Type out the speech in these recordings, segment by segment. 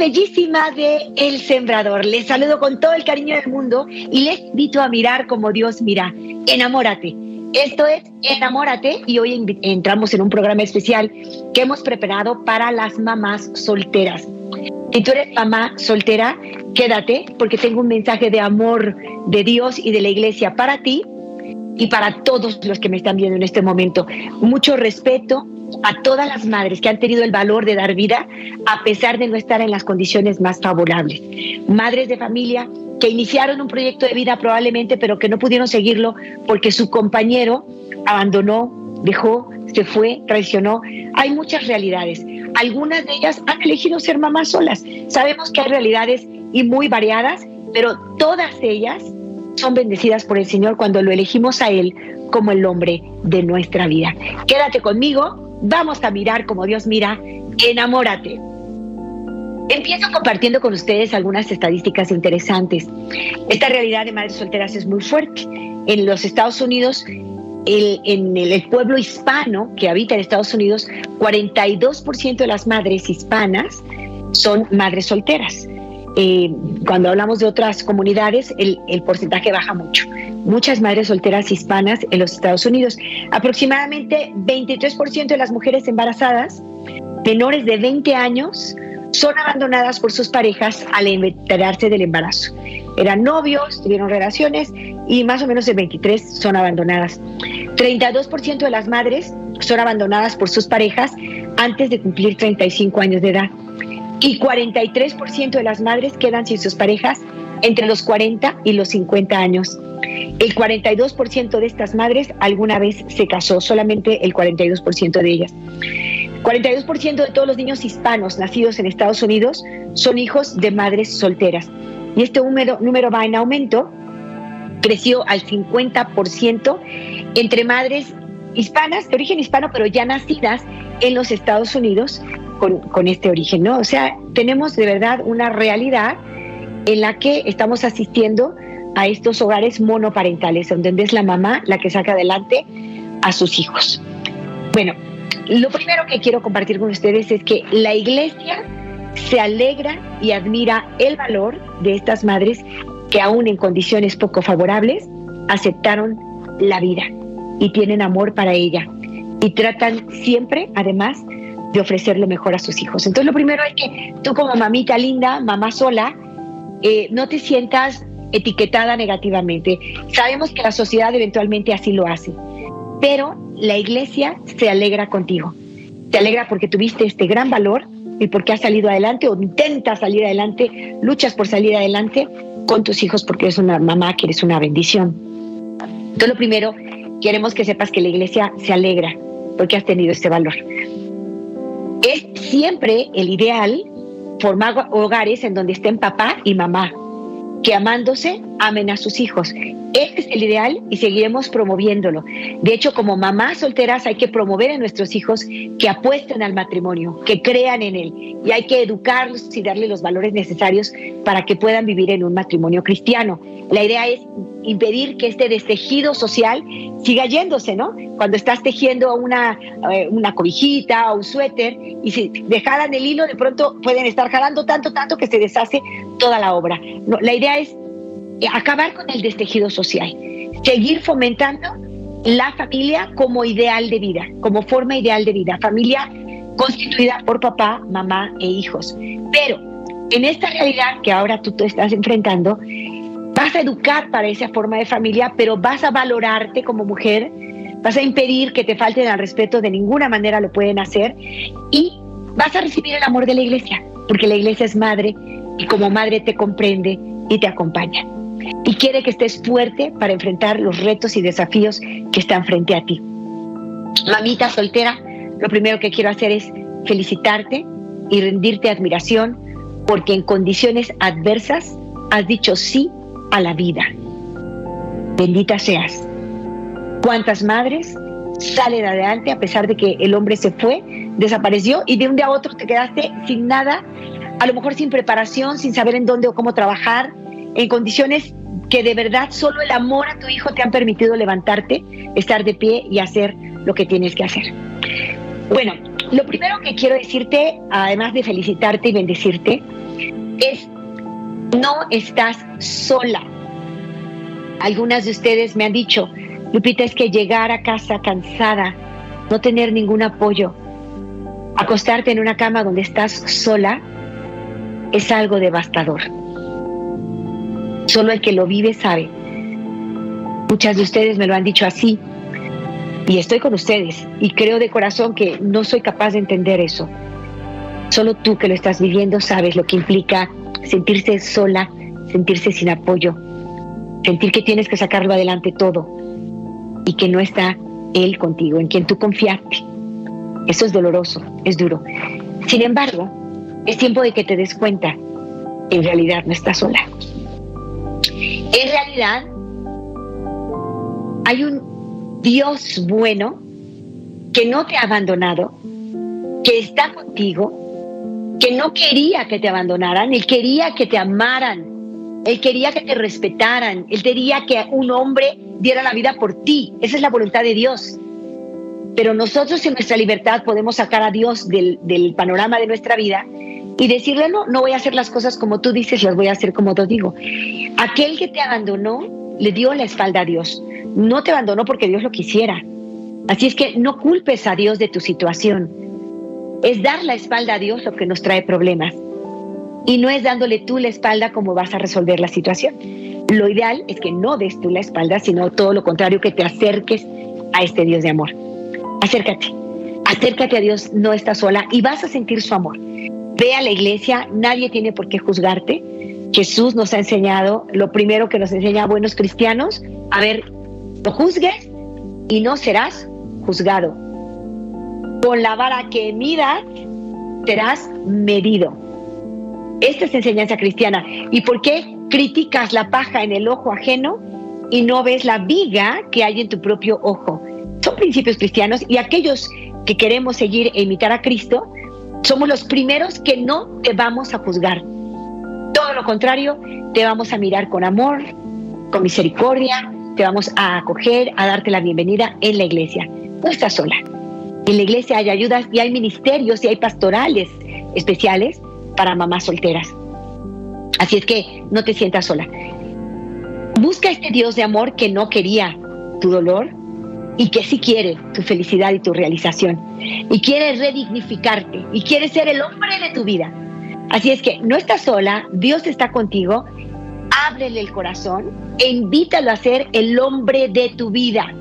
Bellísima de El Sembrador, les saludo con todo el cariño del mundo y les invito a mirar como Dios mira. Enamórate. Esto es Enamórate y hoy entramos en un programa especial que hemos preparado para las mamás solteras. Si tú eres mamá soltera, quédate porque tengo un mensaje de amor de Dios y de la iglesia para ti y para todos los que me están viendo en este momento. Mucho respeto, a todas las madres que han tenido el valor de dar vida a pesar de no estar en las condiciones más favorables. Madres de familia que iniciaron un proyecto de vida probablemente, pero que no pudieron seguirlo porque su compañero abandonó, dejó, se fue, traicionó. Hay muchas realidades. Algunas de ellas han elegido ser mamás solas. Sabemos que hay realidades y muy variadas, pero todas ellas son bendecidas por el Señor cuando lo elegimos a Él como el hombre de nuestra vida. Quédate conmigo, Vamos a mirar como Dios mira, enamórate. Empiezo compartiendo con ustedes algunas estadísticas interesantes. Esta realidad de madres solteras es muy fuerte. En los Estados Unidos, en el, pueblo hispano que habita en Estados Unidos, 42% de las madres hispanas son madres solteras. Eh, cuando hablamos de otras comunidades, el, el porcentaje baja mucho muchas madres solteras hispanas en los Estados Unidos. Aproximadamente 23% de las mujeres embarazadas menores de 20 años son abandonadas por sus parejas al enterarse del embarazo. Eran novios, tuvieron relaciones y más o menos el 23 son abandonadas. 32% de las madres son abandonadas por sus parejas antes de cumplir 35 años de edad. Y 43% de las madres quedan sin sus parejas entre los 40 y los 50 años. El 42% de estas madres alguna vez se casó, solamente el 42% de ellas. 42% de todos los niños hispanos nacidos en Estados Unidos son hijos de madres solteras. Y este número, número va en aumento, creció al 50% entre madres hispanas, de origen hispano, pero ya nacidas en los Estados Unidos con, este origen, ¿no? O sea, tenemos de verdad una realidad en la que estamos asistiendo a estos hogares monoparentales, donde es la mamá la que saca adelante a sus hijos. Bueno, lo primero que quiero compartir con ustedes es que la iglesia se alegra y admira el valor de estas madres que aún en condiciones poco favorables aceptaron la vida y tienen amor para ella y tratan siempre, además, de ofrecer lo mejor a sus hijos. Entonces, lo primero es que tú como mamita linda, mamá sola, eh, no te sientas etiquetada negativamente. Sabemos que la sociedad eventualmente así lo hace, pero la iglesia se alegra contigo. Se alegra porque tuviste este gran valor y porque has salido adelante o intentas salir adelante, luchas por salir adelante con tus hijos porque eres una mamá que eres una bendición. Entonces, lo primero, queremos que sepas que la iglesia se alegra porque has tenido este valor. Es siempre el ideal formar hogares en donde estén papá y mamá, que amándose amen a sus hijos. Este es el ideal y seguiremos promoviéndolo. De hecho, como mamás solteras hay que promover a nuestros hijos que apuesten al matrimonio, que crean en él y hay que educarlos y darles los valores necesarios para que puedan vivir en un matrimonio cristiano. La idea es impedir que este destejido social siga yéndose, ¿no? Cuando estás tejiendo una, eh, una cobijita o un suéter y si dejaran el hilo, de pronto pueden estar jalando tanto, tanto que se deshace toda la obra. la idea es acabar con el destejido social, seguir fomentando la familia como ideal de vida, como forma ideal de vida, familia constituida por papá, mamá e hijos. Pero en esta realidad que ahora tú te estás enfrentando, vas a educar para esa forma de familia, pero vas a valorarte como mujer, vas a impedir que te falten al respeto, de ninguna manera lo pueden hacer, y vas a recibir el amor de la iglesia, porque la iglesia es madre y como madre te comprende y te acompaña y quiere que estés fuerte para enfrentar los retos y desafíos que están frente a ti. Mamita soltera, lo primero que quiero hacer es felicitarte y rendirte admiración porque en condiciones adversas has dicho sí a la vida. Bendita seas. ¿Cuántas madres salen adelante a pesar de que el hombre se fue, desapareció y de un día a otro te quedaste sin nada, a lo mejor sin preparación, sin saber en dónde o cómo trabajar, en condiciones que de verdad solo el amor a tu hijo te han permitido levantarte, estar de pie y hacer lo que tienes que hacer. Bueno, lo primero que quiero decirte, además de felicitarte y bendecirte, es no estás sola. Algunas de ustedes me han dicho, Lupita, es que llegar a casa cansada, no tener ningún apoyo, acostarte en una cama donde estás sola, es algo devastador. Solo el que lo vive sabe. Muchas de ustedes me lo han dicho así y estoy con ustedes y creo de corazón que no soy capaz de entender eso. Solo tú que lo estás viviendo sabes lo que implica sentirse sola, sentirse sin apoyo, sentir que tienes que sacarlo adelante todo y que no está Él contigo, en quien tú confiaste. Eso es doloroso, es duro. Sin embargo, es tiempo de que te des cuenta en realidad no estás sola. En realidad, hay un Dios bueno que no te ha abandonado, que está contigo, que no quería que te abandonaran, él quería que te amaran, él quería que te respetaran, él quería que un hombre diera la vida por ti. Esa es la voluntad de Dios. Pero nosotros en nuestra libertad podemos sacar a Dios del, del panorama de nuestra vida y decirle, no, no voy a hacer las cosas como tú dices, las voy a hacer como te digo. Aquel que te abandonó le dio la espalda a Dios. No te abandonó porque Dios lo quisiera. Así es que no culpes a Dios de tu situación. Es dar la espalda a Dios lo que nos trae problemas. Y no es dándole tú la espalda como vas a resolver la situación. Lo ideal es que no des tú la espalda, sino todo lo contrario, que te acerques a este Dios de amor. Acércate, acércate a Dios, no estás sola y vas a sentir su amor. Ve a la iglesia, nadie tiene por qué juzgarte. Jesús nos ha enseñado, lo primero que nos enseña a buenos cristianos, a ver, no juzgues y no serás juzgado. Con la vara que midas, serás medido. Esta es enseñanza cristiana. ¿Y por qué criticas la paja en el ojo ajeno y no ves la viga que hay en tu propio ojo? Son principios cristianos y aquellos que queremos seguir e imitar a Cristo, somos los primeros que no te vamos a juzgar. Todo lo contrario, te vamos a mirar con amor, con misericordia, te vamos a acoger, a darte la bienvenida en la iglesia. No estás sola. En la iglesia hay ayudas y hay ministerios y hay pastorales especiales para mamás solteras. Así es que no te sientas sola. Busca este Dios de amor que no quería tu dolor, y que sí quiere tu felicidad y tu realización y quiere redignificarte y quiere ser el hombre de tu vida. Así es que no estás sola, Dios está contigo, ábrele el corazón e invítalo a ser el hombre de tu vida.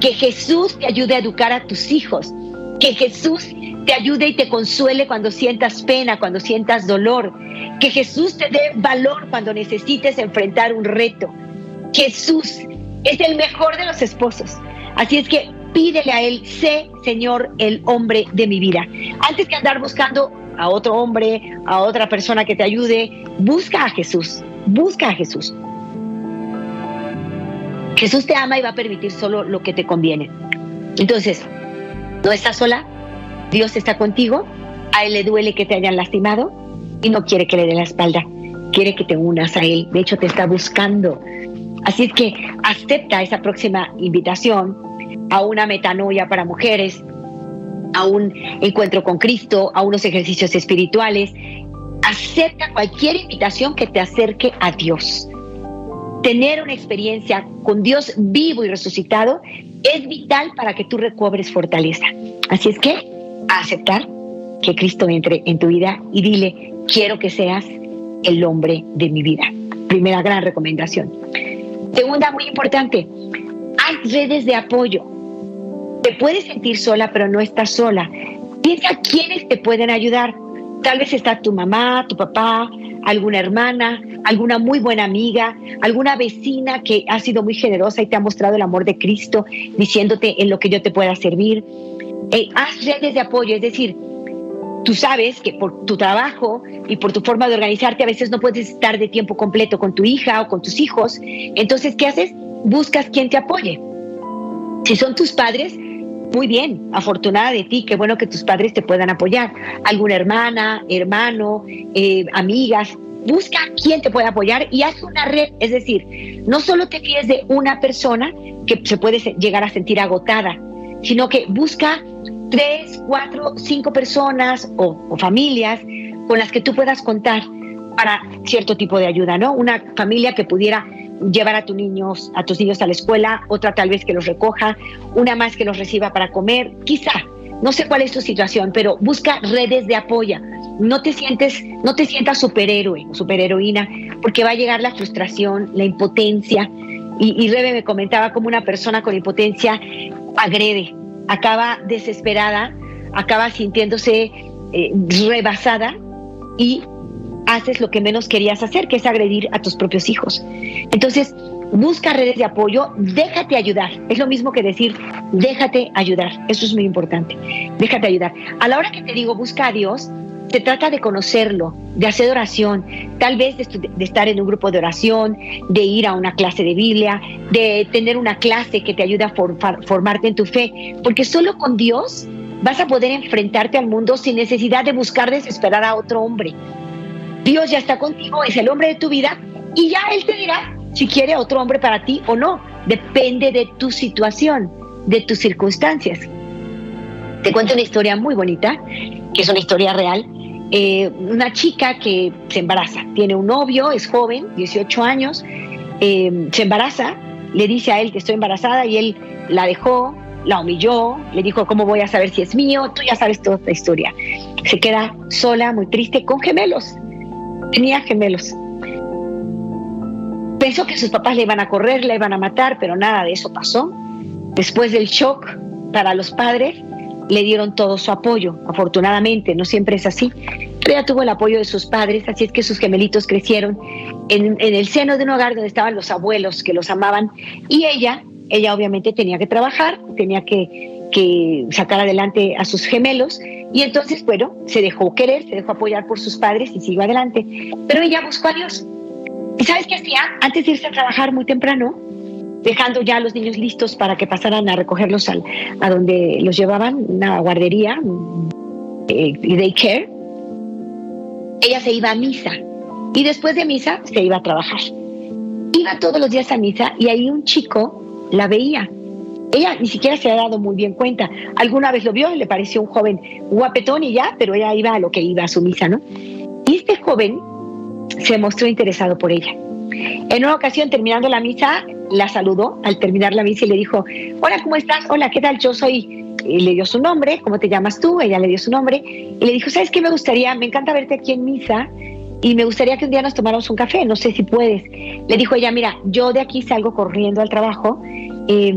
Que Jesús te ayude a educar a tus hijos, que Jesús te ayude y te consuele cuando sientas pena, cuando sientas dolor, que Jesús te dé valor cuando necesites enfrentar un reto. Jesús es el mejor de los esposos. Así es que pídele a Él, sé, Señor, el hombre de mi vida. Antes que andar buscando a otro hombre, a otra persona que te ayude, busca a Jesús, busca a Jesús. Jesús te ama y va a permitir solo lo que te conviene. Entonces, no estás sola, Dios está contigo, a Él le duele que te hayan lastimado y no quiere que le dé la espalda, quiere que te unas a Él, de hecho te está buscando Así es que acepta esa próxima invitación a una metanoia para mujeres, a un encuentro con Cristo, a unos ejercicios espirituales. Acepta cualquier invitación que te acerque a Dios. Tener una experiencia con Dios vivo y resucitado es vital para que tú recobres fortaleza. Así es que aceptar que Cristo entre en tu vida y dile, quiero que seas el hombre de mi vida. Primera gran recomendación. Segunda, muy importante, hay redes de apoyo. Te puedes sentir sola, pero no estás sola. Piensa quiénes te pueden ayudar. Tal vez está tu mamá, tu papá, alguna hermana, alguna muy buena amiga, alguna vecina que ha sido muy generosa y te ha mostrado el amor de Cristo, diciéndote en lo que yo te pueda servir. Eh, haz redes de apoyo, es decir, tú sabes que por tu trabajo y por tu forma de organizarte a veces no puedes estar de tiempo completo con tu hija o con tus hijos. Entonces, ¿qué haces? Buscas quien te apoye. Si son tus padres, muy bien, afortunada de ti, qué bueno que tus padres te puedan apoyar. Alguna hermana, hermano, eh, amigas, busca quien te pueda apoyar y haz una red. Es decir, no solo te fíes de una persona que se puede llegar a sentir agotada, sino que busca tres, cuatro, cinco personas o familias con las que tú puedas contar para cierto tipo de ayuda, ¿no? Una familia que pudiera llevar a tus niños, a tus niños a la escuela, otra tal vez que los recoja, una más que los reciba para comer, quizá. No sé cuál es tu situación, pero busca redes de apoyo. No te sientes, no te sientas superhéroe o superheroína, porque va a llegar la frustración, la impotencia. Y, y Rebe me comentaba como una persona con impotencia agrede, acaba desesperada, acaba sintiéndose eh, rebasada y haces lo que menos querías hacer, que es agredir a tus propios hijos. Entonces, busca redes de apoyo, déjate ayudar. Es lo mismo que decir, déjate ayudar. Eso es muy importante. Déjate ayudar. A la hora que te digo, busca a Dios, se trata de conocerlo, de hacer oración, tal vez de, estar en un grupo de oración, de ir a una clase de Biblia, de tener una clase que te ayude a formarte en tu fe, porque solo con Dios vas a poder enfrentarte al mundo sin necesidad de buscar desesperar a otro hombre. Dios ya está contigo, es el hombre de tu vida y ya Él te dirá si quiere otro hombre para ti o no. Depende de tu situación, de tus circunstancias. Te cuento una historia muy bonita, que es una historia real. Eh, una chica que se embaraza, tiene un novio, es joven, 18 años, eh, se embaraza, le dice a él que estoy embarazada y él la dejó, la humilló, le dijo, ¿cómo voy a saber si es mío? Tú ya sabes toda esta historia. Se queda sola, muy triste, con gemelos tenía gemelos. Pensó que sus papás le iban a correr, le iban a matar, pero nada de eso pasó. Después del shock para los padres, le dieron todo su apoyo. Afortunadamente, no siempre es así, pero ella tuvo el apoyo de sus padres, así es que sus gemelitos crecieron en, en el seno de un hogar donde estaban los abuelos que los amaban y ella, ella obviamente tenía que trabajar, tenía que, que sacar adelante a sus gemelos y entonces, bueno, se dejó querer, se dejó apoyar por sus padres y siguió adelante. Pero ella buscó a Dios. ¿Y sabes qué hacía? Antes de irse a trabajar muy temprano, dejando ya a los niños listos para que pasaran a recogerlos al, a donde los llevaban, una guardería, eh, daycare, ella se iba a misa. Y después de misa se iba a trabajar. Iba todos los días a misa y ahí un chico la veía ella ni siquiera se ha dado muy bien cuenta. Alguna vez lo vio y le pareció un joven guapetón y ya, pero ella iba a lo que iba a su misa, ¿no? Y este joven se mostró interesado por ella. En una ocasión, terminando la misa, la saludó al terminar la misa y le dijo, hola, ¿cómo estás? Hola, ¿qué tal? Yo soy... Le dio su nombre, ¿cómo te llamas tú? Ella le dio su nombre y le dijo, ¿sabes qué me gustaría? Me encanta verte aquí en misa y me gustaría que un día nos tomáramos un café, no sé si puedes. Le dijo ella, mira, yo de aquí salgo corriendo al trabajo. Eh,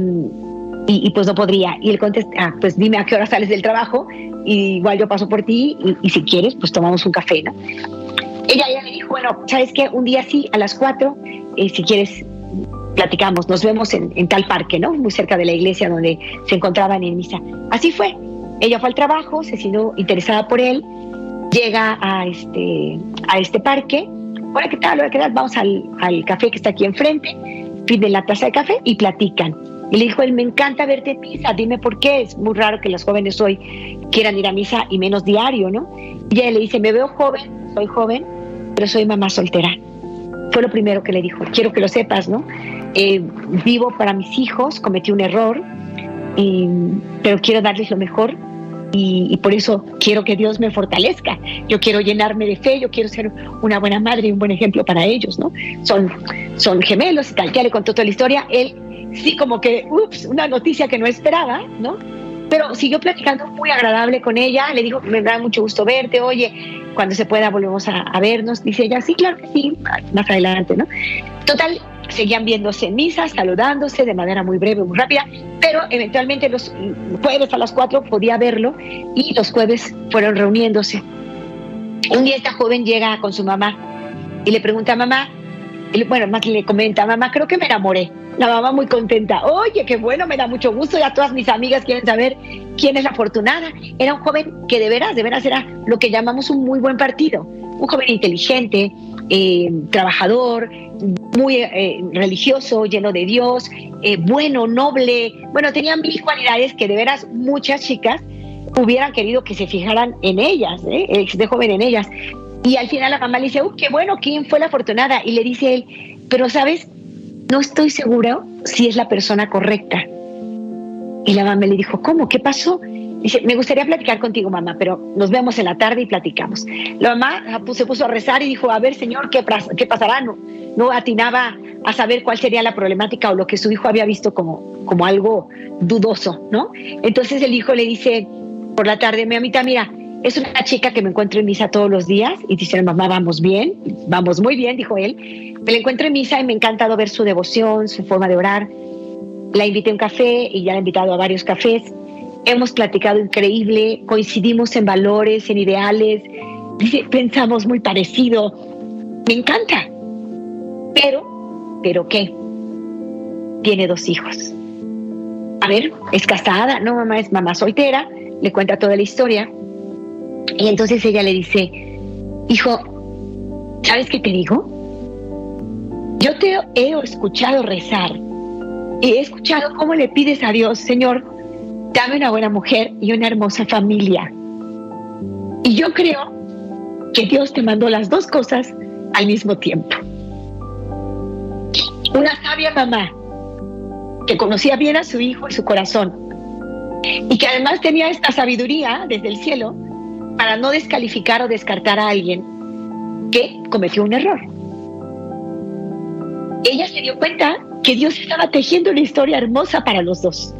y, pues no podría. Y él contesta, ah, pues dime a qué hora sales del trabajo, y igual yo paso por ti y, si quieres, pues tomamos un café, ¿no? Ella ya le dijo, bueno, ¿sabes qué? Un día sí, a las cuatro, eh, si quieres, platicamos, nos vemos en, tal parque, ¿no? Muy cerca de la iglesia donde se encontraban en misa. Así fue. Ella fue al trabajo, se sintió interesada por él, llega a este, este parque. Hola, ¿qué tal? Hola, ¿qué tal? Vamos al, al café que está aquí enfrente, piden la taza de café y platican y le dijo, él me encanta verte en misa, dime por qué. Es muy raro que los jóvenes hoy quieran ir a misa y menos diario, ¿no? Y ella le dice, me veo joven, soy joven, pero soy mamá soltera. Fue lo primero que le dijo, quiero que lo sepas, ¿no? Eh, vivo para mis hijos, cometí un error, pero quiero darles lo mejor y, por eso quiero que Dios me fortalezca. Yo quiero llenarme de fe, yo quiero ser una buena madre y un buen ejemplo para ellos, ¿no? Son, son gemelos y tal. Ya le contó toda la historia. Él sí como que, ups, una noticia que no esperaba, ¿no? Pero siguió platicando muy agradable con ella, le dijo, me da mucho gusto verte, oye, cuando se pueda volvemos a, a vernos. Dice ella, sí, claro que sí, más adelante, ¿no? Total, seguían viéndose en misa, saludándose de manera muy breve, muy rápida, pero eventualmente los jueves a las cuatro podía verlo y los jueves fueron reuniéndose. Un día esta joven llega con su mamá y le pregunta a mamá, bueno, más le comenta, mamá, creo que me enamoré La mamá muy contenta. Oye, qué bueno, me da mucho gusto. Ya todas mis amigas quieren saber quién es la afortunada. Era un joven que de veras, de veras era lo que llamamos un muy buen partido. Un joven inteligente, eh, trabajador, muy eh, religioso, lleno de Dios, eh, bueno, noble. Bueno, tenía mil cualidades que de veras muchas chicas hubieran querido que se fijaran en ellas, ¿eh? de joven en ellas. Y al final la mamá le dice, uy, qué bueno, ¿quién fue la afortunada? Y le dice él, pero sabes, no estoy seguro si es la persona correcta. Y la mamá le dijo, ¿cómo? ¿Qué pasó? Dice, me gustaría platicar contigo, mamá, pero nos vemos en la tarde y platicamos. La mamá se puso a rezar y dijo, a ver, señor, ¿qué, qué pasará? No, no atinaba a saber cuál sería la problemática o lo que su hijo había visto como, como algo dudoso, ¿no? Entonces el hijo le dice por la tarde, mi amita, mira, es una chica que me encuentro en misa todos los días y dice, mamá, vamos bien, vamos muy bien, dijo él. Me la encuentro en misa y me ha encantado ver su devoción, su forma de orar. La invité a un café y ya la he invitado a varios cafés. Hemos platicado increíble, coincidimos en valores, en ideales, pensamos muy parecido. Me encanta. Pero, ¿pero qué? Tiene dos hijos. A ver, es casada, no mamá, es mamá soltera, le cuenta toda la historia y entonces ella le dice, hijo, ¿sabes qué te digo? Yo te he escuchado rezar y he escuchado cómo le pides a Dios, Señor, dame una buena mujer y una hermosa familia. Y yo creo que Dios te mandó las dos cosas al mismo tiempo. Una sabia mamá que conocía bien a su hijo y su corazón y que además tenía esta sabiduría desde el cielo para no descalificar o descartar a alguien que cometió un error. Ella se dio cuenta que Dios estaba tejiendo una historia hermosa para los dos.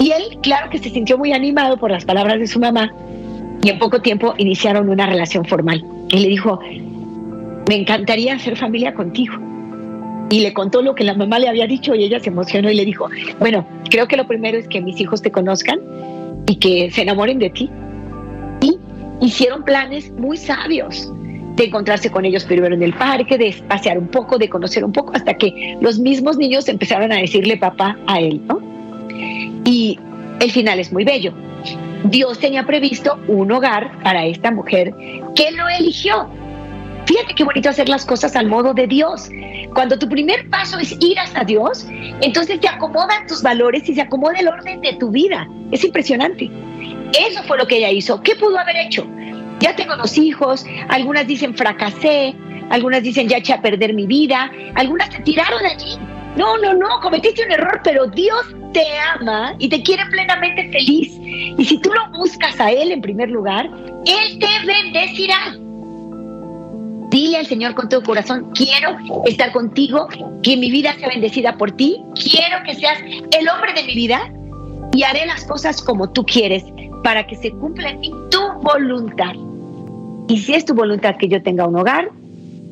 Y él, claro que se sintió muy animado por las palabras de su mamá y en poco tiempo iniciaron una relación formal. Él le dijo, me encantaría hacer familia contigo. Y le contó lo que la mamá le había dicho y ella se emocionó y le dijo, bueno, creo que lo primero es que mis hijos te conozcan y que se enamoren de ti hicieron planes muy sabios de encontrarse con ellos primero en el parque, de pasear un poco, de conocer un poco, hasta que los mismos niños empezaron a decirle papá a él, ¿no? Y el final es muy bello. Dios tenía previsto un hogar para esta mujer que lo eligió. Fíjate qué bonito hacer las cosas al modo de Dios. Cuando tu primer paso es ir hasta Dios, entonces te acomodan tus valores y se acomoda el orden de tu vida. Es impresionante. Eso fue lo que ella hizo. ¿Qué pudo haber hecho? Ya tengo dos hijos, algunas dicen fracasé, algunas dicen ya eché a perder mi vida, algunas te tiraron allí. No, no, no, cometiste un error, pero Dios te ama y te quiere plenamente feliz. Y si tú lo buscas a Él en primer lugar, Él te bendecirá. Dile al Señor con todo corazón, quiero estar contigo, que mi vida sea bendecida por ti, quiero que seas el hombre de mi vida y haré las cosas como tú quieres para que se cumpla en mí tu voluntad. Y si es tu voluntad que yo tenga un hogar,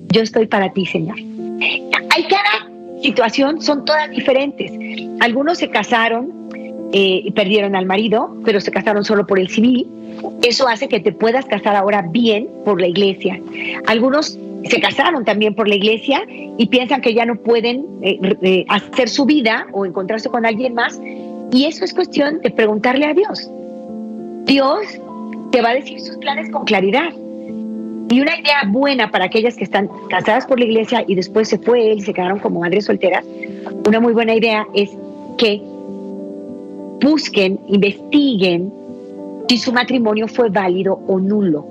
yo estoy para ti, Señor. Hay cada situación, son todas diferentes. Algunos se casaron eh, y perdieron al marido, pero se casaron solo por el civil. Eso hace que te puedas casar ahora bien por la iglesia. Algunos se casaron también por la iglesia y piensan que ya no pueden eh, eh, hacer su vida o encontrarse con alguien más. Y eso es cuestión de preguntarle a Dios. Dios te va a decir sus planes con claridad. Y una idea buena para aquellas que están casadas por la iglesia y después se fue él y se quedaron como madres solteras, una muy buena idea es que busquen, investiguen si su matrimonio fue válido o nulo.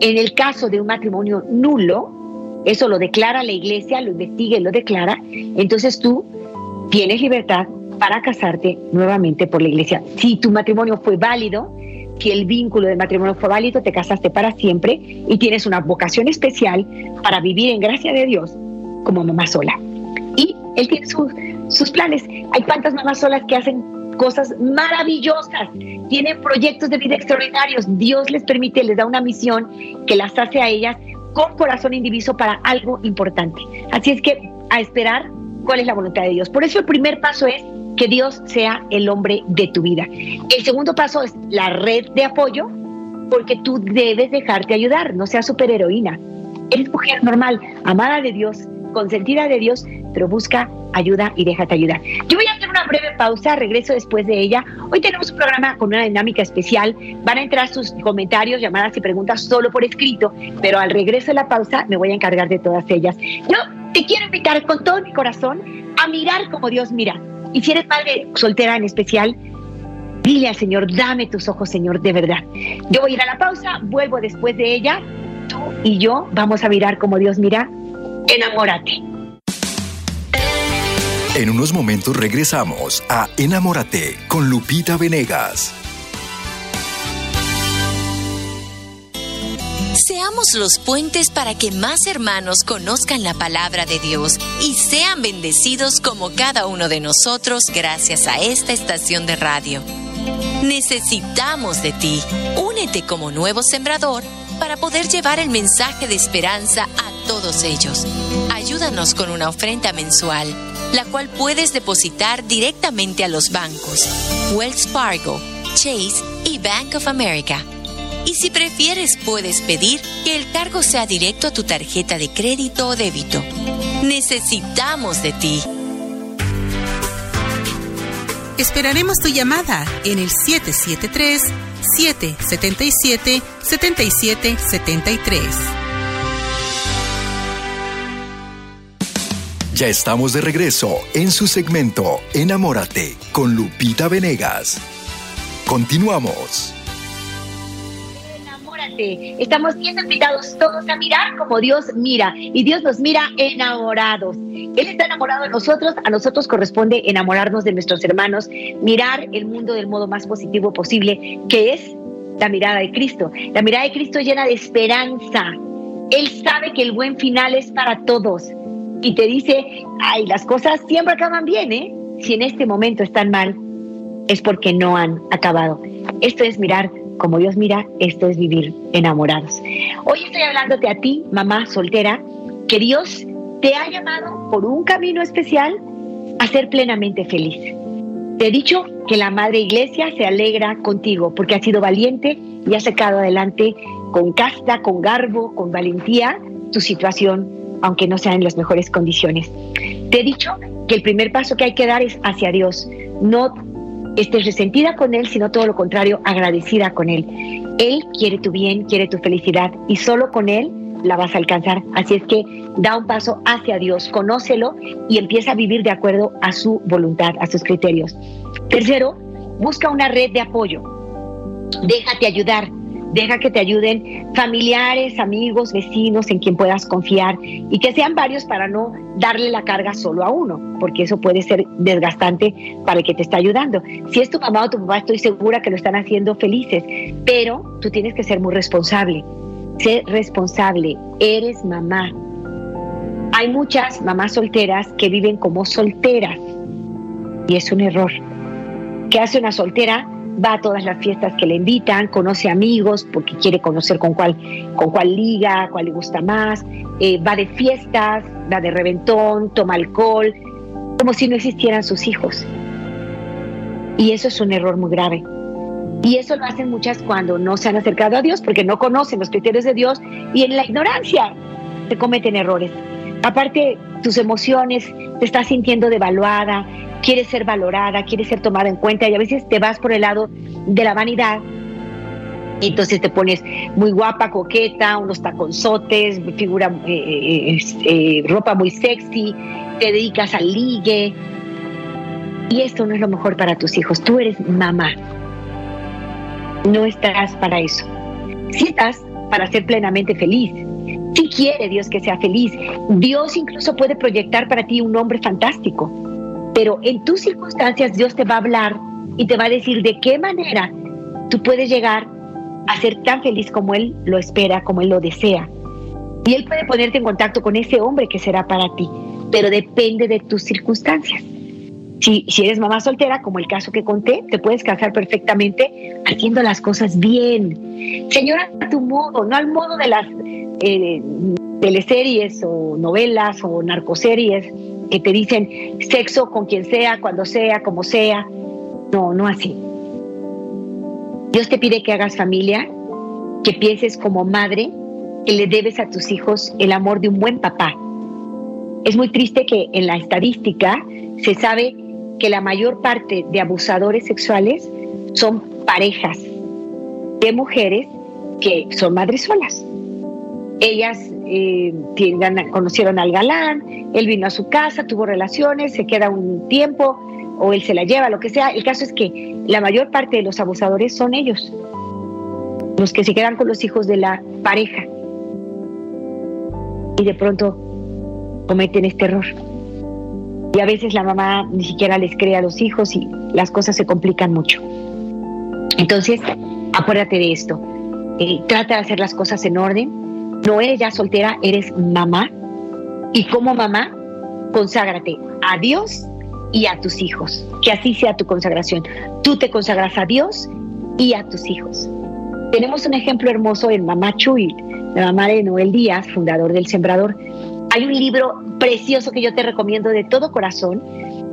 En el caso de un matrimonio nulo, eso lo declara la iglesia, lo investiga lo declara, entonces tú tienes libertad para casarte nuevamente por la iglesia. Si tu matrimonio fue válido, si el vínculo de matrimonio fue válido, te casaste para siempre y tienes una vocación especial para vivir en gracia de Dios como mamá sola. Y él tiene sus planes. Hay tantas mamás solas que hacen cosas maravillosas, tienen proyectos de vida extraordinarios. Dios les permite, les da una misión que las hace a ellas con corazón indiviso para algo importante. Así es que a esperar cuál es la voluntad de Dios. Por eso el primer paso es que Dios sea el hombre de tu vida. El segundo paso es la red de apoyo, porque tú debes dejarte ayudar, no seas superheroína. Eres mujer normal, amada de Dios, consentida de Dios, pero busca ayuda y déjate ayudar. Yo voy a hacer una breve pausa, regreso después de ella. Hoy tenemos un programa con una dinámica especial. Van a entrar sus comentarios, llamadas y preguntas solo por escrito, pero al regreso de la pausa me voy a encargar de todas ellas. Yo te quiero invitar con todo mi corazón a mirar como Dios mira. Y si eres madre soltera en especial, dile al Señor, dame tus ojos, Señor, de verdad. Yo voy a ir a la pausa, vuelvo después de ella. Tú y yo vamos a mirar como Dios mira. Enamórate. En unos momentos regresamos a Enamórate con Lupita Venegas. Los puentes para que más hermanos conozcan la palabra de Dios y sean bendecidos como cada uno de nosotros gracias a esta estación de radio. Necesitamos de ti. Únete como nuevo sembrador para poder llevar el mensaje de esperanza a todos ellos. Ayúdanos con una ofrenda mensual, la cual puedes depositar directamente a los bancos Wells Fargo, Chase y Bank of America. Y si prefieres, puedes pedir que el cargo sea directo a tu tarjeta de crédito o débito. Necesitamos de ti. Esperaremos tu llamada en el 773-777-7773. Ya estamos de regreso en su segmento Enamórate con Lupita Venegas. Continuamos. Estamos siendo invitados todos a mirar como Dios mira y Dios nos mira enamorados. Él está enamorado de nosotros, a nosotros corresponde enamorarnos de nuestros hermanos, mirar el mundo del modo más positivo posible, que es la mirada de Cristo. La mirada de Cristo llena de esperanza. Él sabe que el buen final es para todos y te dice, ay, las cosas siempre acaban bien, ¿eh? Si en este momento están mal, es porque no han acabado. Esto es mirar como Dios mira, esto es vivir enamorados. Hoy estoy hablándote a ti, mamá soltera, que Dios te ha llamado por un camino especial a ser plenamente feliz. Te he dicho que la Madre Iglesia se alegra contigo porque has sido valiente y has sacado adelante con casta, con garbo, con valentía tu situación, aunque no sea en las mejores condiciones. Te he dicho que el primer paso que hay que dar es hacia Dios, no estés resentida con Él, sino todo lo contrario, agradecida con Él. Él quiere tu bien, quiere tu felicidad y solo con Él la vas a alcanzar. Así es que da un paso hacia Dios, conócelo y empieza a vivir de acuerdo a su voluntad, a sus criterios. Tercero, busca una red de apoyo. Déjate ayudar. Deja que te ayuden familiares, amigos, vecinos en quien puedas confiar y que sean varios para no darle la carga solo a uno, porque eso puede ser desgastante para el que te está ayudando. Si es tu mamá o tu papá, estoy segura que lo están haciendo felices, pero tú tienes que ser muy responsable. Sé responsable, eres mamá. Hay muchas mamás solteras que viven como solteras y es un error. ¿Qué hace una soltera? Va a todas las fiestas que le invitan, conoce amigos porque quiere conocer con cuál, con cuál liga, cuál le gusta más, eh, va de fiestas, va de reventón, toma alcohol, como si no existieran sus hijos. Y eso es un error muy grave. Y eso lo hacen muchas cuando no se han acercado a Dios porque no conocen los criterios de Dios y en la ignorancia se cometen errores. Aparte, tus emociones, te estás sintiendo devaluada, quieres ser valorada, quieres ser tomada en cuenta y a veces te vas por el lado de la vanidad. Y entonces te pones muy guapa, coqueta, unos taconzotes, figura, eh, eh, eh, ropa muy sexy, te dedicas al ligue. Y esto no es lo mejor para tus hijos. Tú eres mamá. No estás para eso. Si estás para ser plenamente feliz. Si quiere Dios que sea feliz. Dios incluso puede proyectar para ti un hombre fantástico pero en tus circunstancias Dios te va a hablar y te va a decir de qué manera tú puedes llegar a ser tan feliz como Él lo espera, como Él lo desea. Y Él puede ponerte en contacto con ese hombre que será para ti, pero depende de tus circunstancias. Si, si eres mamá soltera, como el caso que conté, te puedes casar perfectamente haciendo las cosas bien. Señora, a tu modo, no al modo de las eh, teleseries o novelas o narcoseries que te dicen sexo con quien sea, cuando sea, como sea. No, no así. Dios te pide que hagas familia, que pienses como madre que le debes a tus hijos el amor de un buen papá. Es muy triste que en la estadística se sabe que la mayor parte de abusadores sexuales son parejas de mujeres que son madres solas. Ellas eh, conocieron al galán, él vino a su casa, tuvo relaciones, se queda un tiempo o él se la lleva, lo que sea. El caso es que la mayor parte de los abusadores son ellos, los que se quedan con los hijos de la pareja. Y de pronto cometen este error. Y a veces la mamá ni siquiera les cree a los hijos y las cosas se complican mucho. Entonces, acuérdate de esto. Eh, trata de hacer las cosas en orden. No eres ya soltera, eres mamá. Y como mamá, conságrate a Dios y a tus hijos. Que así sea tu consagración. Tú te consagras a Dios y a tus hijos. Tenemos un ejemplo hermoso en Mamá Chuy, la mamá de Noel Díaz, fundador del Sembrador. Hay un libro precioso que yo te recomiendo de todo corazón.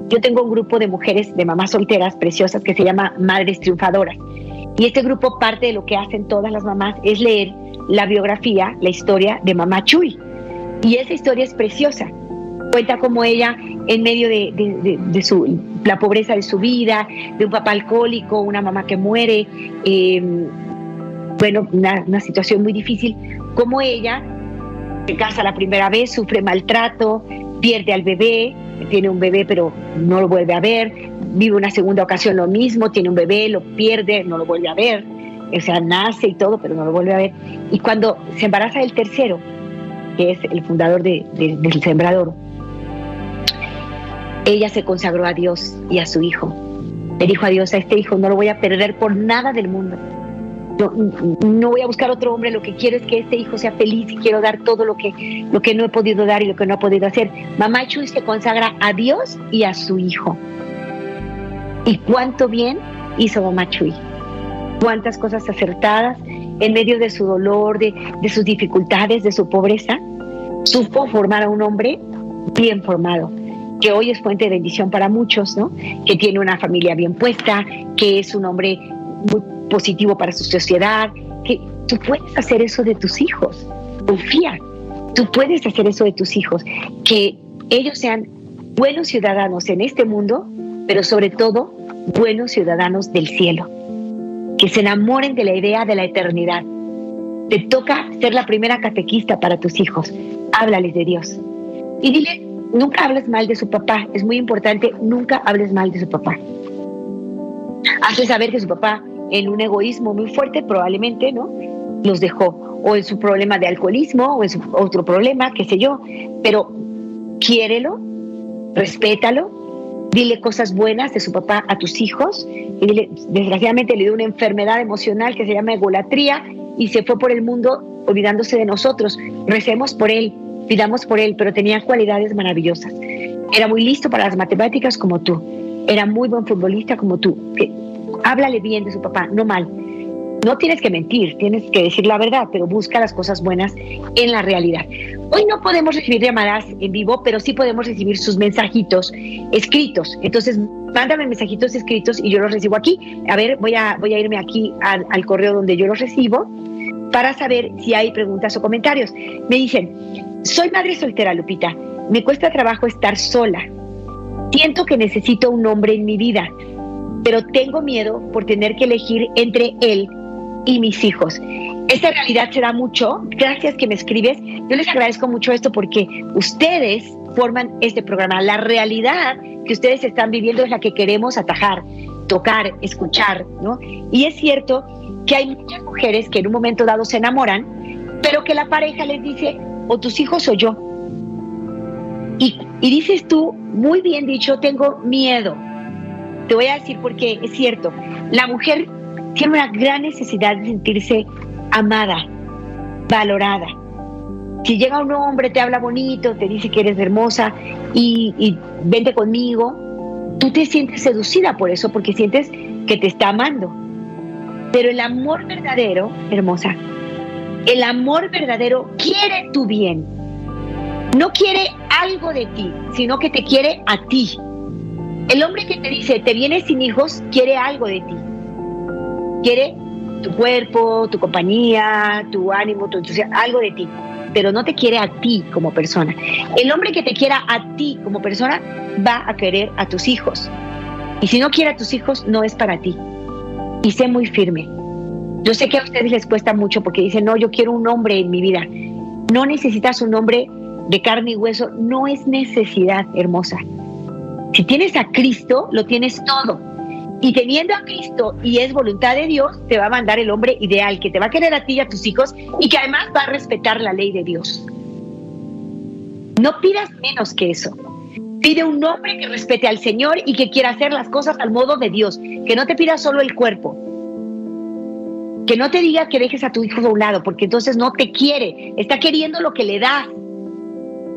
Yo tengo un grupo de mujeres, de mamás solteras preciosas, que se llama Madres Triunfadoras. Y este grupo, parte de lo que hacen todas las mamás es leer la biografía, la historia de Mamá Chuy. Y esa historia es preciosa. Cuenta como ella, en medio de, su, la pobreza de su vida, de un papá alcohólico, una mamá que muere, em, bueno, una, una situación muy difícil, como ella se casa la primera vez, sufre maltrato, pierde al bebé, tiene un bebé pero no lo vuelve a ver, vive una segunda ocasión lo mismo, tiene un bebé, lo pierde, no lo vuelve a ver, o sea, nace y todo, pero no lo vuelve a ver. Y cuando se embaraza del tercero, que es el fundador del Sembrador, ella se consagró a Dios y a su hijo. Le dijo a Dios, a este hijo no lo voy a perder por nada del mundo. No, voy a buscar otro hombre, lo que quiero es que este hijo sea feliz y quiero dar todo lo que, lo que no he podido dar y lo que no he podido hacer. Mamá Chuy se consagra a Dios y a su hijo. Y cuánto bien hizo Mamá Chuy. Cuántas cosas acertadas en medio de su dolor, de, de sus dificultades, de su pobreza, supo formar a un hombre bien formado que hoy es fuente de bendición para muchos, ¿no? Que tiene una familia bien puesta, que es un hombre muy positivo para su sociedad, que tú puedes hacer eso de tus hijos. Confía, tú puedes hacer eso de tus hijos, que ellos sean buenos ciudadanos en este mundo, pero sobre todo buenos ciudadanos del cielo, que se enamoren de la idea de la eternidad. Te toca ser la primera catequista para tus hijos. Háblales de Dios. Y dile, nunca hables mal de su papá. Es muy importante, nunca hables mal de su papá. Hazle saber que su papá en un egoísmo muy fuerte, probablemente, ¿no? Los dejó, o en su problema de alcoholismo, o en su otro problema, qué sé yo, pero quiérelo, respétalo, dile cosas buenas de su papá a tus hijos, y desgraciadamente le dio una enfermedad emocional que se llama egolatría y se fue por el mundo olvidándose de nosotros. Recemos por él, pidamos por él, pero tenía cualidades maravillosas. Era muy listo para las matemáticas como tú, era muy buen futbolista como tú háblale bien de su papá, no mal. No tienes que mentir, tienes que decir la verdad, pero busca las cosas buenas en la realidad. Hoy no podemos recibir llamadas en vivo, pero sí podemos recibir sus mensajitos escritos. Entonces, mándame mensajitos escritos y yo los recibo aquí. A ver, voy a, voy a irme aquí al, al correo donde yo los recibo para saber si hay preguntas o comentarios. Me dicen, soy madre soltera, Lupita. Me cuesta trabajo estar sola. Siento que necesito un hombre en mi vida pero tengo miedo por tener que elegir entre él y mis hijos. Esta realidad se da mucho. Gracias que me escribes. Yo les agradezco mucho esto porque ustedes forman este programa. La realidad que ustedes están viviendo es la que queremos atajar, tocar, escuchar, ¿no? Y es cierto que hay muchas mujeres que en un momento dado se enamoran, pero que la pareja les dice, o tus hijos o yo. Y, y dices tú, muy bien dicho, tengo miedo. Te voy a decir porque es cierto, la mujer tiene una gran necesidad de sentirse amada, valorada. Si llega un hombre, te habla bonito, te dice que eres hermosa y, y vente conmigo, tú te sientes seducida por eso, porque sientes que te está amando. Pero el amor verdadero, hermosa, el amor verdadero quiere tu bien. No quiere algo de ti, sino que te quiere a ti. El hombre que te dice, te vienes sin hijos, quiere algo de ti. Quiere tu cuerpo, tu compañía, tu ánimo, tu entusiasmo, algo de ti. pero no te quiere a ti como persona. El hombre que te quiera a ti como persona va a querer a tus hijos. Y si no quiere a tus hijos, no es para ti. Y sé muy firme. Yo sé que a ustedes les cuesta mucho porque dicen, no, yo quiero un hombre en mi vida. No necesitas un hombre de carne y hueso, no es necesidad, hermosa. Si tienes a Cristo, lo tienes todo. Y teniendo a Cristo y es voluntad de Dios, te va a mandar el hombre ideal, que te va a querer a ti y a tus hijos y que además va a respetar la ley de Dios. No pidas menos que eso. Pide un hombre que respete al Señor y que quiera hacer las cosas al modo de Dios, que no te pida solo el cuerpo, que no te diga que dejes a tu hijo de un lado, porque entonces no te quiere, está queriendo lo que le das,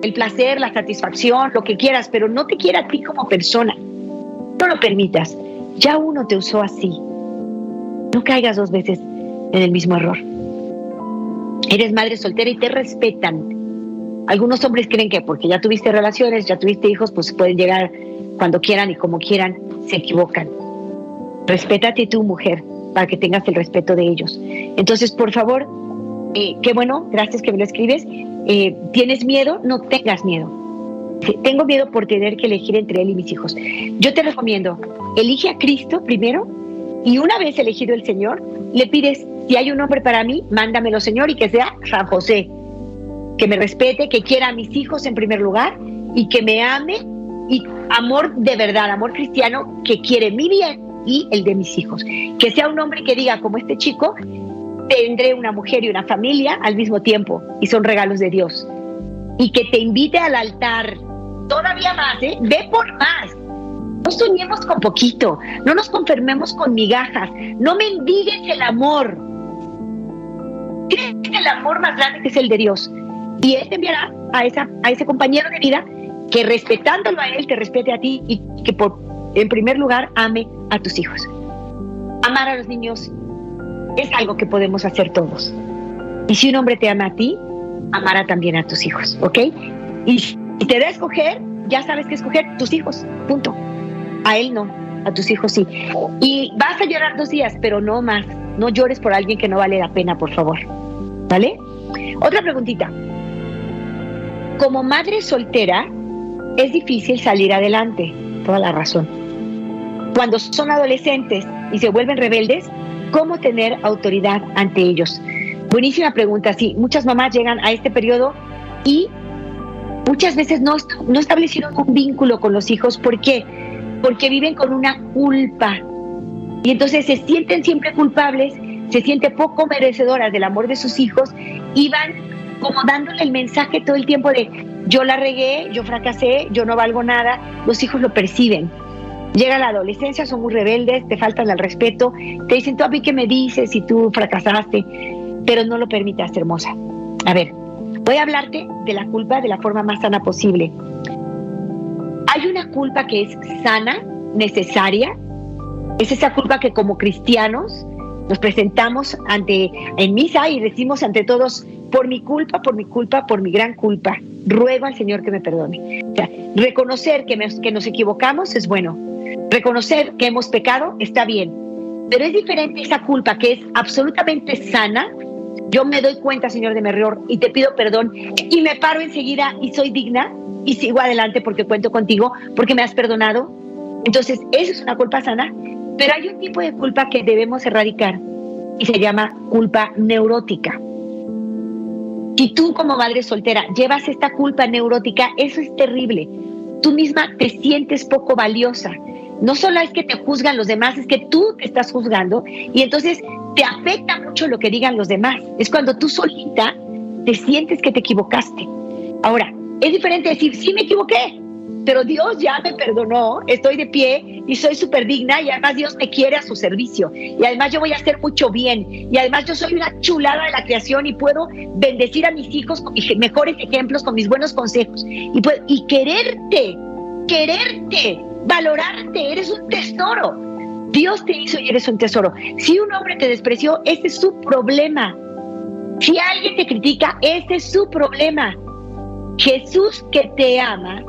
el placer, la satisfacción, lo que quieras, pero no te quiere a ti como persona. No lo permitas. Ya uno te usó así. No caigas dos veces en el mismo error. Eres madre soltera y te respetan. Algunos hombres creen que porque ya tuviste relaciones, ya tuviste hijos, pues pueden llegar cuando quieran y como quieran. Se equivocan. Respétate tú, mujer, para que tengas el respeto de ellos. Entonces, por favor, eh, qué bueno, gracias que me lo escribes. Eh, ¿Tienes miedo? No tengas miedo. Tengo miedo por tener que elegir entre él y mis hijos. Yo te recomiendo, elige a Cristo primero y una vez elegido el Señor, le pides, si hay un hombre para mí, mándamelo Señor y que sea San José, que me respete, que quiera a mis hijos en primer lugar y que me ame y amor de verdad, amor cristiano que quiere mi bien y el de mis hijos. Que sea un hombre que diga, como este chico, tendré una mujer y una familia al mismo tiempo y son regalos de Dios. Y que te invite al altar todavía más, ¿eh? ve por más. No soñemos con poquito, no nos conformemos con migajas, no mendigues el amor. Tienes el amor más grande que es el de Dios. Y Él te enviará a, esa, a ese compañero de vida que respetándolo a Él te respete a ti y que por, en primer lugar ame a tus hijos. Amar a los niños es algo que podemos hacer todos. Y si un hombre te ama a ti, amará también a tus hijos, ¿ok? Y si te da a escoger, ya sabes que escoger tus hijos, punto. A él no, a tus hijos sí. Y vas a llorar dos días, pero no más. No llores por alguien que no vale la pena, por favor. ¿Vale? Otra preguntita. Como madre soltera, es difícil salir adelante. Toda la razón. Cuando son adolescentes y se vuelven rebeldes, ¿cómo tener autoridad ante ellos? Buenísima pregunta. Sí, muchas mamás llegan a este periodo y muchas veces no, no establecieron un vínculo con los hijos. ¿Por qué? Porque viven con una culpa. Y entonces se sienten siempre culpables, se sienten poco merecedoras del amor de sus hijos y van como dándole el mensaje todo el tiempo de yo la regué, yo fracasé, yo no valgo nada. Los hijos lo perciben. Llega la adolescencia, son muy rebeldes, te faltan el respeto, te dicen, tú a mí qué me dices si tú fracasaste, pero no lo permitas, hermosa. A ver, voy a hablarte de la culpa de la forma más sana posible. Hay una culpa que es sana, necesaria, es esa culpa que como cristianos nos presentamos ante en misa y decimos ante todos por mi culpa, por mi culpa, por mi gran culpa. Ruego al Señor que me perdone. reconocer que, que nos equivocamos es bueno. Reconocer que hemos pecado está bien. Pero es diferente esa culpa que es absolutamente sana. Yo me doy cuenta, Señor, de mi y te pido perdón y me paro enseguida y soy digna y sigo adelante porque cuento contigo, porque me has perdonado. Entonces, eso es una culpa sana. Pero hay un tipo de culpa que debemos erradicar y se llama culpa neurótica. Si tú como madre soltera llevas esta culpa neurótica, eso es terrible. Tú misma te sientes poco valiosa. No solo es que te juzgan los demás, es que tú te estás juzgando y entonces te afecta mucho lo que digan los demás. Es cuando tú solita te sientes que te equivocaste. Ahora, es diferente decir, sí me equivoqué, pero Dios ya me perdonó, estoy de pie y soy súper digna y además Dios me quiere a su servicio y además yo voy a hacer mucho bien y además yo soy una chulada de la creación y puedo bendecir a mis hijos con mejores ejemplos, con mis buenos consejos y, y quererte, quererte, valorarte, eres un tesoro. Dios te hizo y eres un tesoro. Si un hombre te despreció, ese es su problema. Si alguien te critica, ese es su problema. Jesús que te ama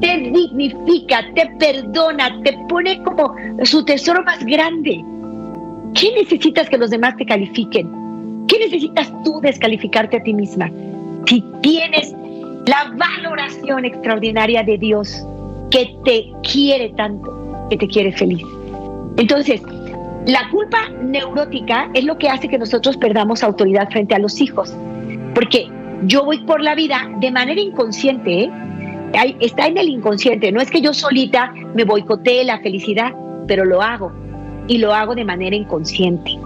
te dignifica, te perdona, te pone como su tesoro más grande. ¿Qué necesitas que los demás te califiquen? ¿Qué necesitas tú descalificarte a ti misma? si tienes la valoración extraordinaria de Dios que te quiere tanto, que te quiere feliz. Entonces, la culpa neurótica es lo que hace que nosotros perdamos autoridad frente a los hijos, porque yo voy por la vida de manera inconsciente, ¿eh? Está en el inconsciente, no es que yo solita me boicotee la felicidad, pero lo hago y lo hago de manera inconsciente.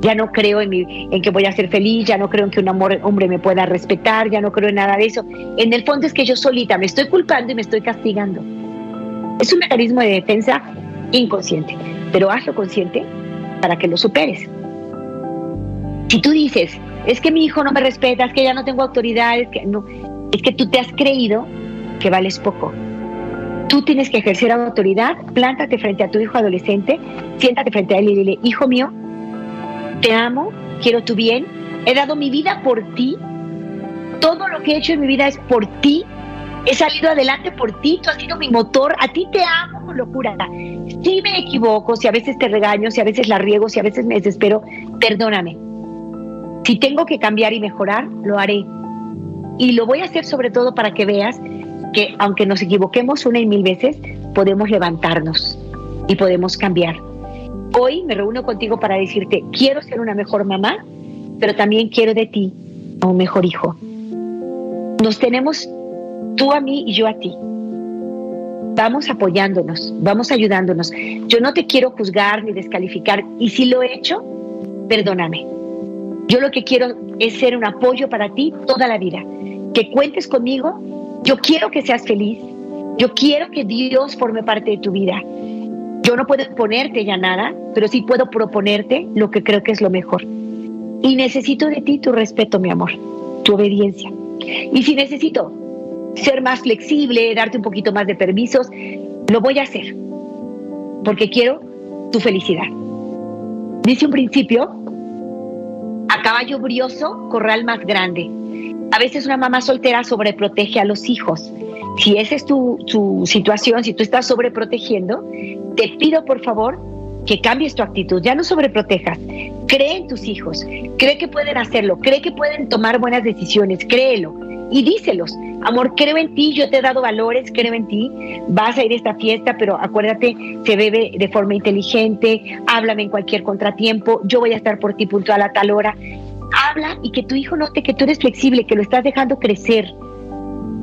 Ya no creo en, en que voy a ser feliz, ya no creo en que un amor, hombre me pueda respetar, ya no creo en nada de eso. En el fondo es que yo solita me estoy culpando y me estoy castigando. Es un mecanismo de defensa inconsciente, pero hazlo consciente para que lo superes. Si tú dices, es que mi hijo no me respeta, es que ya no tengo autoridad, es que no, es que tú te has creído que vales poco. Tú tienes que ejercer autoridad, plántate frente a tu hijo adolescente, siéntate frente a él y dile, hijo mío, te amo, quiero tu bien, he dado mi vida por ti, todo lo que he hecho en mi vida es por ti, he salido adelante por ti, tú has sido mi motor, a ti te amo con locura. Si me equivoco, si a veces te regaño, si a veces la riego, si a veces me desespero, perdóname. Si tengo que cambiar y mejorar, lo haré. Y lo voy a hacer sobre todo para que veas que aunque nos equivoquemos una y mil veces, podemos levantarnos y podemos cambiar. Hoy me reúno contigo para decirte, quiero ser una mejor mamá, pero también quiero de ti a un mejor hijo. Nos tenemos tú a mí y yo a ti. Vamos apoyándonos, vamos ayudándonos. Yo no te quiero juzgar ni descalificar y si lo he hecho, perdóname. Yo lo que quiero es ser un apoyo para ti toda la vida. Que cuentes conmigo yo quiero que seas feliz. Yo quiero que Dios forme parte de tu vida. Yo no puedo ponerte ya nada, pero sí puedo proponerte lo que creo que es lo mejor. Y necesito de ti tu respeto, mi amor, tu obediencia. Y si necesito ser más flexible, darte un poquito más de permisos, lo voy a hacer. Porque quiero tu felicidad. Dice un principio, a caballo brioso, corral más grande. A veces una mamá soltera sobreprotege a los hijos. Si esa es tu, situación, si tú estás sobreprotegiendo, te pido por favor que cambies tu actitud, ya no sobreprotejas, cree en tus hijos, cree que pueden hacerlo, cree que pueden tomar buenas decisiones, créelo. Y díselos, amor, creo en ti, yo te he dado valores, creo en ti, vas a ir a esta fiesta, pero acuérdate, se bebe de forma inteligente, háblame en cualquier contratiempo, yo voy a estar por ti puntual a tal hora, habla y que tu hijo note que tú eres flexible, que lo estás dejando crecer,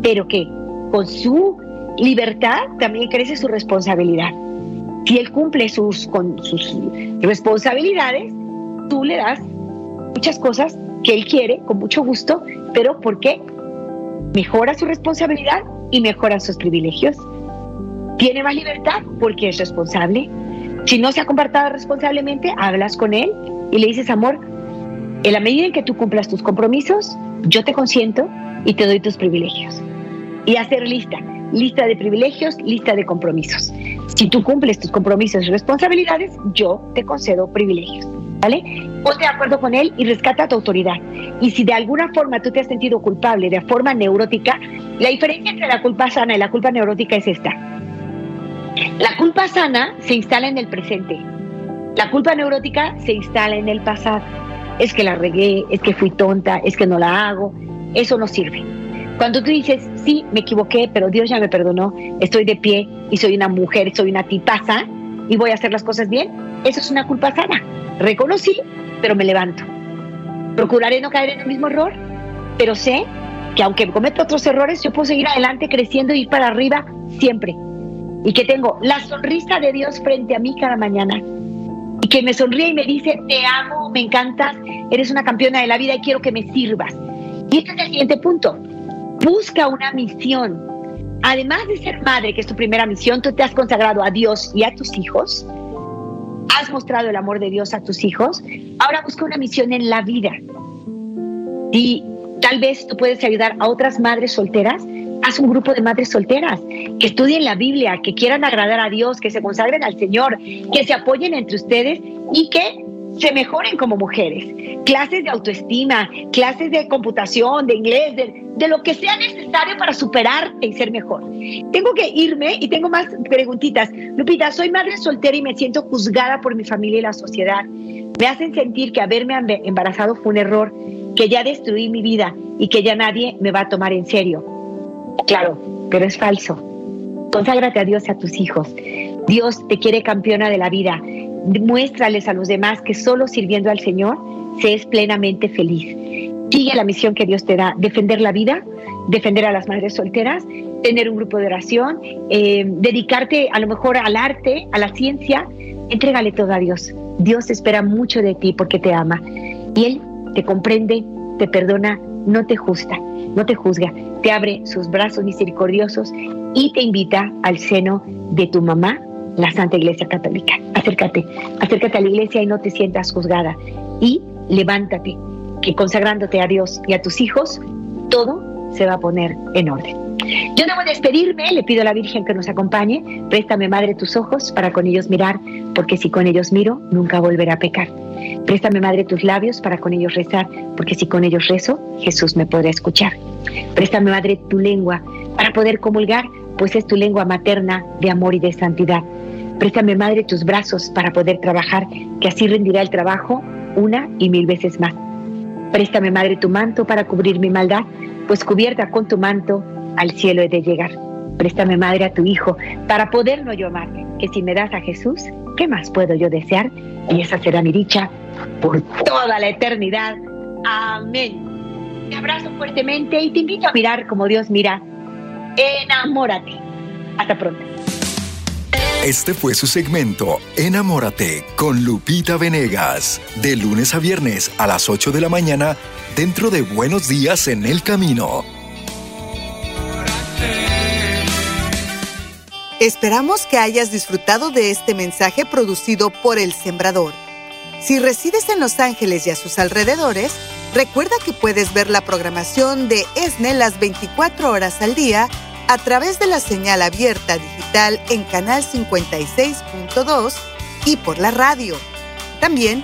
pero que con su libertad también crece su responsabilidad. Si él cumple sus, con sus responsabilidades, tú le das muchas cosas que él quiere con mucho gusto, pero porque mejora su responsabilidad y mejora sus privilegios. Tiene más libertad porque es responsable. Si no se ha comportado responsablemente, hablas con él y le dices, amor, en la medida en que tú cumplas tus compromisos, yo te consiento y te doy tus privilegios. Y hacer lista, lista de privilegios, lista de compromisos. Si tú cumples tus compromisos y responsabilidades, yo te concedo privilegios. ¿Vale? Ponte de acuerdo con él y rescata tu autoridad. Y si de alguna forma tú te has sentido culpable de forma neurótica, la diferencia entre la culpa sana y la culpa neurótica es esta. La culpa sana se instala en el presente. La culpa neurótica se instala en el pasado es que la regué, es que fui tonta, es que no la hago, eso no sirve. Cuando tú dices, sí, me equivoqué, pero Dios ya me perdonó, estoy de pie y soy una mujer, soy una tipaza y voy a hacer las cosas bien, eso es una culpa sana. Reconocí, pero me levanto. Procuraré no caer en el mismo error, pero sé que aunque cometa otros errores, yo puedo seguir adelante creciendo y ir para arriba siempre. Y que tengo la sonrisa de Dios frente a mí cada mañana que me sonríe y me dice, te amo, me encantas, eres una campeona de la vida y quiero que me sirvas. Y este es el siguiente punto. Busca una misión. Además de ser madre, que es tu primera misión, tú te has consagrado a Dios y a tus hijos. Has mostrado el amor de Dios a tus hijos. Ahora busca una misión en la vida. Y tal vez tú puedes ayudar a otras madres solteras haz un grupo de madres solteras que estudien la Biblia, que quieran agradar a Dios, que se consagren al Señor, que se apoyen entre ustedes y que se mejoren como mujeres. Clases de autoestima, clases de computación, de inglés, de, lo que sea necesario para superarte y ser mejor. Tengo que irme y tengo más preguntitas. Lupita, soy madre soltera y me siento juzgada por mi familia y la sociedad. Me hacen sentir que haberme embarazado fue un error que ya destruí mi vida y que ya nadie me va a tomar en serio. Claro, pero es falso. Conságrate a Dios y a tus hijos. Dios te quiere campeona de la vida. Muéstrales a los demás que solo sirviendo al Señor se es plenamente feliz. Sigue la misión que Dios te da, defender la vida, defender a las madres solteras, tener un grupo de oración, eh, dedicarte a lo mejor al arte, a la ciencia, entrégale todo a Dios. Dios espera mucho de ti porque te ama. Y Él te comprende, te perdona, no te juzga, no te juzga, te abre sus brazos misericordiosos y te invita al seno de tu mamá, la Santa Iglesia Católica. Acércate, acércate a la iglesia y no te sientas juzgada. Y levántate, que consagrándote a Dios y a tus hijos, todo se va a poner en orden. Yo debo despedirme, le pido a la Virgen que nos acompañe. Préstame, Madre, tus ojos para con ellos mirar, porque si con ellos miro, nunca volveré a pecar. Préstame, Madre, tus labios para con ellos rezar, porque si con ellos rezo, Jesús me podrá escuchar. Préstame, Madre, tu lengua para poder comulgar, pues es tu lengua materna de amor y de santidad. Préstame, Madre, tus brazos para poder trabajar, que así rendirá el trabajo una y mil veces más. Préstame, Madre, tu manto para cubrir mi maldad, pues cubierta con tu manto al cielo he de llegar. Préstame, Madre, a tu Hijo, para poderlo yo amar, que si me das a Jesús, ¿qué más puedo yo desear? Y esa será mi dicha por toda la eternidad. Amén. Te abrazo fuertemente y te invito a mirar como Dios mira. Enamórate. Hasta pronto. Este fue su segmento Enamórate con Lupita Venegas, de lunes a viernes a las 8 de la mañana, dentro de Buenos Días en el Camino. Esperamos que hayas disfrutado de este mensaje producido por El Sembrador. Si resides en Los Ángeles y a sus alrededores, recuerda que puedes ver la programación de ESNE las 24 horas al día a través de la señal abierta digital en Canal 56.2 y por la radio. También